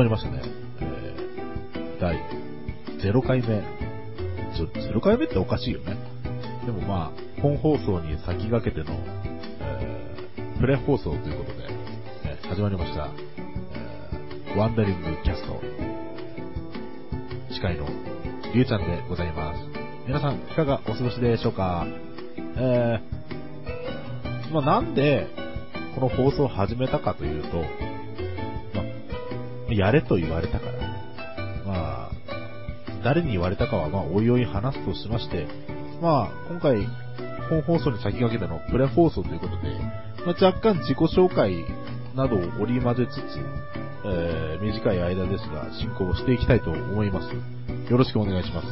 まりましたね。えー、第0回目。ちょ、0回目っておかしいよね。でもまあ、本放送に先駆けての、えー、プレ放送ということで、えー、始まりました、えー、ワンダリングキャスト。司会のりゅうちゃんでございます。皆さん、いかがお過ごしでしょうか？えー、まあ、なんで、この放送を始めたかというと、やれと言われたから。まあ、誰に言われたかは、まあ、おいおい話すとしまして、まあ、今回、本放送に先駆けてのプレ放送ということで、まあ、若干自己紹介などを織り交ぜつつ、えー、短い間ですが、進行をしていきたいと思います。よろしくお願いします。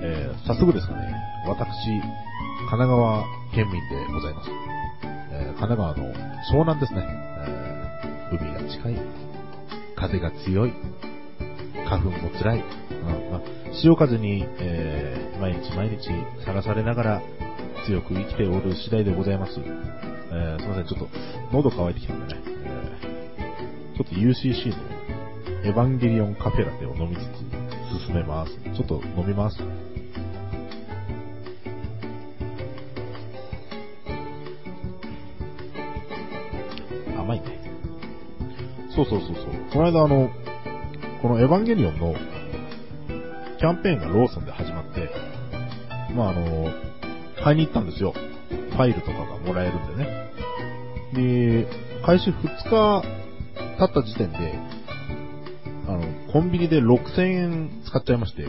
えー、早速ですがね、私、神奈川県民でございます。えー、神奈川の湘南ですね。海が近い、風が強い、花粉も辛い、うんまあ、潮風に、えー、毎日毎日さらされながら強く生きておる次第でございます。えー、すいません、ちょっと喉乾いてきたんでね、えー、ちょっと UCC のエヴァンゲリオンカフェラテを飲みつつ進めます。ちょっと飲みます。そうそうそうそう。この間あの、このエヴァンゲリオンのキャンペーンがローソンで始まって、まああの、買いに行ったんですよ。ファイルとかがもらえるんでね。で、開始2日経った時点で、あの、コンビニで6000円使っちゃいまして、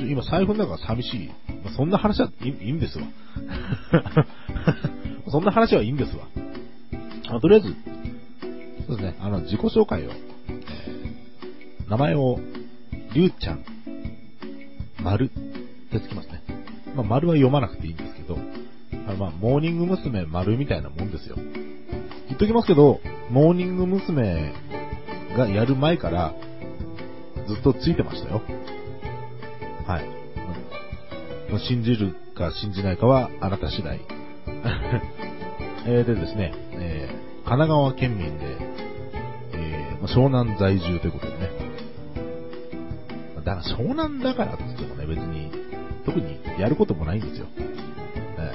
今財布の中が寂しい。まあ、そんな話はいいんですわ。そんな話はいいんですわ。とりあえず、そうですね、あの、自己紹介を、えー、名前を、りゅうちゃん、丸ってつきますね。まあ、丸は読まなくていいんですけど、あまあ、モーニング娘。丸みたいなもんですよ。言っときますけど、モーニング娘。がやる前から、ずっとついてましたよ。はい。信じるか信じないかはあなた次第。えー、でですね、え、神奈川県民で、えー、湘南在住ということでね。だから湘南だからって言ってもね、別に、特にやることもないんですよ。え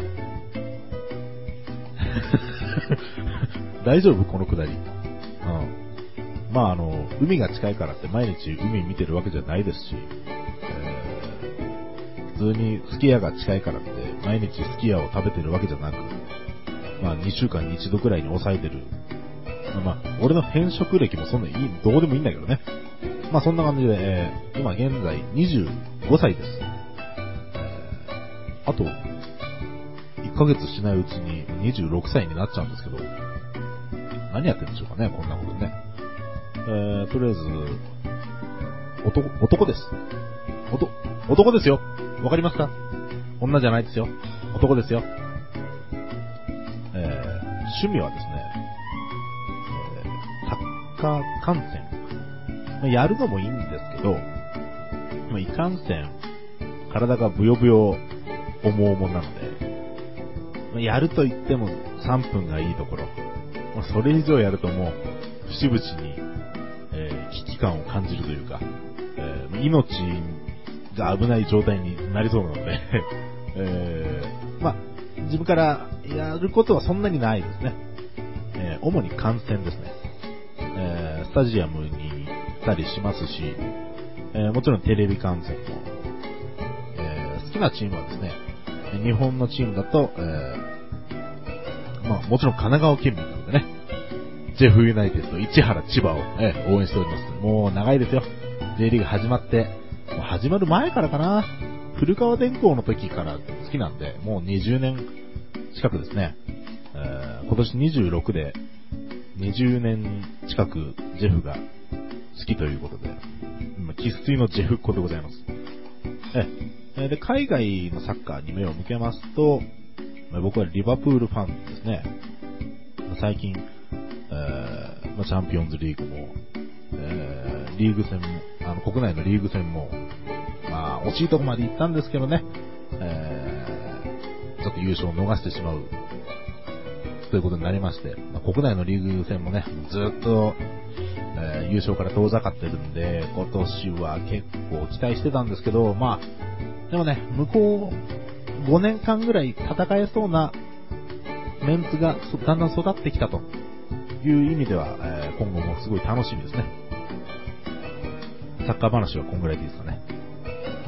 ー、大丈夫このくだり。うん。まああの、海が近いからって毎日海見てるわけじゃないですし、え、普通にすき家が近いからって毎日すき家を食べてるわけじゃなく、まあ2週間に1度くらいに抑えてる。まあ、俺の変色歴もそんなにいい、どうでもいいんだけどね。まあそんな感じで、えー、今現在25歳です。あと、1ヶ月しないうちに26歳になっちゃうんですけど、何やってるんでしょうかね、こんなことね。えー、とりあえず、男、男です。男、男ですよ。わかりますか？女じゃないですよ。男ですよ。趣味はですね、えー、サッカー観戦。まあ、やるのもいいんですけど、まあ、いかんせん、体がブヨブヨ、重々なので、まあ、やると言っても3分がいいところ。まあ、それ以上やるともう、節々にえ危機感を感じるというか、えー、命が危ない状態になりそうなので えー、まあ、自分からやることはそんなにないですね。えー、主に観戦ですね。えスタジアムに行ったりしますし、えもちろんテレビ観戦も、え好きなチームはですね、日本のチームだと、えまあ、もちろん神奈川県民なのでね、ジェフユナイテッド、市原千葉を、え応援しております。もう長いですよ。J リーグ始まって、もう始まる前からかな。古川電工の時から好きなんで、もう20年近くですね。今年26で、20年近くジェフが好きということで、今、喫水のジェフっ子でございます。え、で、海外のサッカーに目を向けますと、僕はリバプールファンですね。最近、えー、チャンピオンズリーグも、えー、リーグ戦も、あの、国内のリーグ戦も、まあ、惜しいとこまで行ったんですけどね、え、ちょっと優勝を逃してしまう、ということになりまして、まあ、国内のリーグ戦もね、ずっと、えー優勝から遠ざかってるんで、今年は結構期待してたんですけど、まあ、でもね、向こう5年間ぐらい戦えそうなメンツがだんだん育ってきたという意味では、えー今後もすごい楽しみですね。サッカー話はこんぐらいでいいですかね。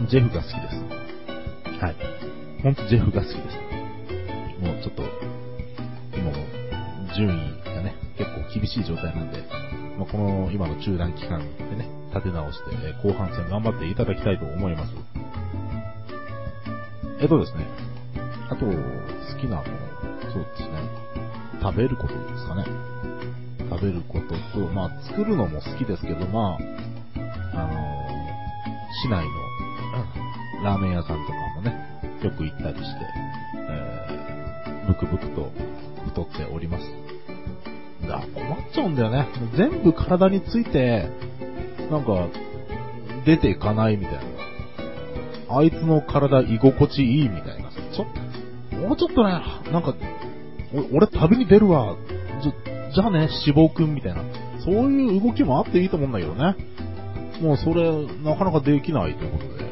ジェフが好きです。はい。ほんとジェフが好きです。もうちょっと、今も順位がね、結構厳しい状態なんで、まあ、この今の中断期間でね、立て直して、えー後半戦頑張っていただきたいと思います。えっとですね、あと、好きなもの、そうですね、食べることですかね。食べることと、まあ、作るのも好きですけど、まあ、あのー市内の、うんラーメン屋さんとかよく行ったりして、えー、ブクブクと太っております。だ困っちゃうんだよね。全部体について、なんか、出ていかないみたいな。あいつの体居心地いいみたいな。ちょ、もうちょっとね、なんか、俺旅に出るわ。じゃ、じゃあね、脂肪くんみたいな。そういう動きもあっていいと思うんだけどね。もうそれ、なかなかできないということで。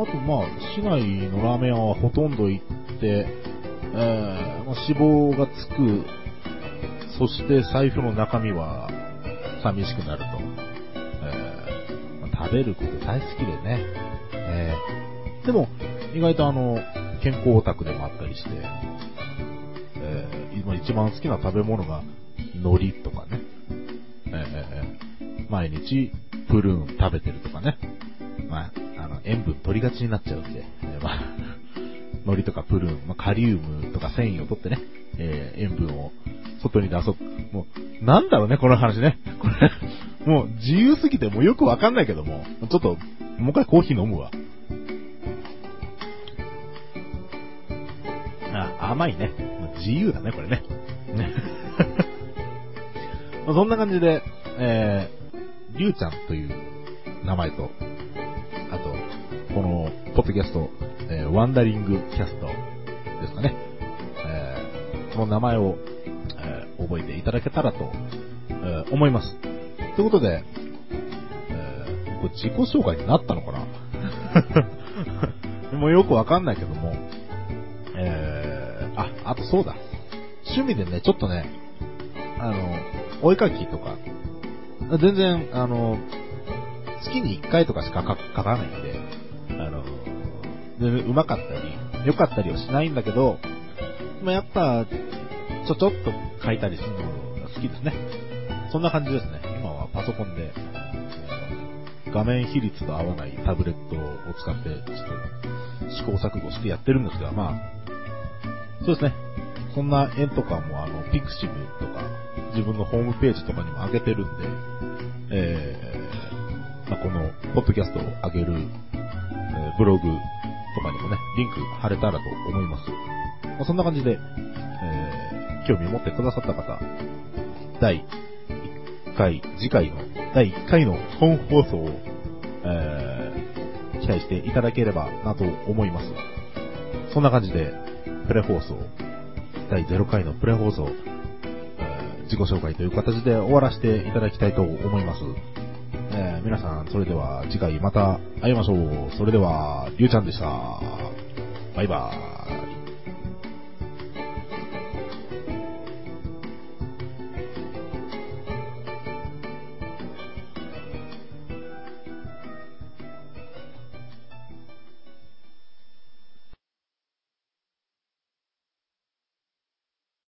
あと、まあ、市内のラーメン屋はほとんど行って、えーまあ、脂肪がつく、そして財布の中身は寂しくなると。えーまあ食べること大好きでね。えーでも、意外とあの、健康オタクでもあったりして、えー今一番好きな食べ物が海苔とかね。えー毎日プルーン食べてるとかね。まあ、の、塩分取りがちになっちゃうんで、えーまあ、海苔とかプルーン、まあ、カリウムとか繊維を取ってね、えー塩分を外に出そう。もう、なんだろうね、この話ね。これ、もう自由すぎてもうよくわかんないけども、ちょっと、もう一回コーヒー飲むわ。あ、甘いね。自由だね、これね。ね そんな感じで、えー、りゅうちゃんという名前と、ポッドキャスト、えーワンダリングキャストですかね。えーこの名前を、えー覚えていただけたらと、え思います。ということで、えこれ自己紹介になったのかな？もうよくわかんないけども、えー、あ、あとそうだ。趣味でね、ちょっとね、あの、お絵かきとか、全然、あの、月に1回とかしか書書かないんで、全然上手かったり、良かったりはしないんだけど、まあ、やっぱ、ちょちょっと書いたりするのが好きですね。そんな感じですね。今はパソコンで、画面比率と合わないタブレットを使って、ちょっと試行錯誤してやってるんですが、まあ、そうですね。そんな絵とかも、あの、ピクシブとか、自分のホームページとかにも上げてるんで、えー、まあ、この、ポッドキャストを上げる、えーブログとかにもね、リンク貼れたらと思います。まあ、そんな感じで、えー、興味を持ってくださった方、第1回、次回の第1回の本放送を、えー、期待していただければなと思います。そんな感じで、プレ放送、第0回のプレ放送、えー自己紹介という形で終わらせていただきたいと思います。皆さん、それでは次回また会いましょう。それでは、ゆうちゃんでした。バイバーイ。